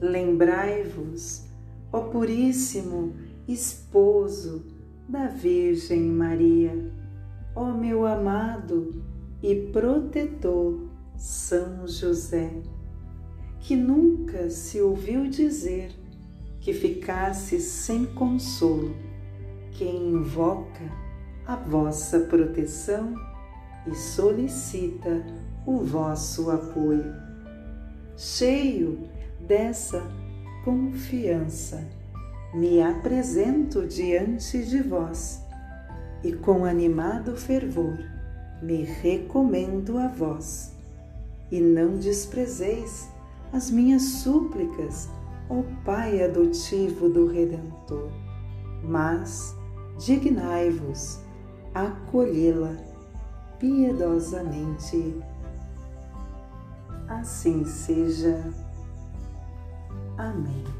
Lembrai-vos, ó Puríssimo Esposo da Virgem Maria, ó meu amado e protetor São José, que nunca se ouviu dizer que ficasse sem consolo quem invoca a vossa proteção e solicita o vosso apoio. Cheio dessa confiança, me apresento diante de vós e com animado fervor me recomendo a vós. E não desprezeis as minhas súplicas, ó Pai adotivo do Redentor, mas dignai-vos acolhê-la piedosamente. Assim seja. Amém.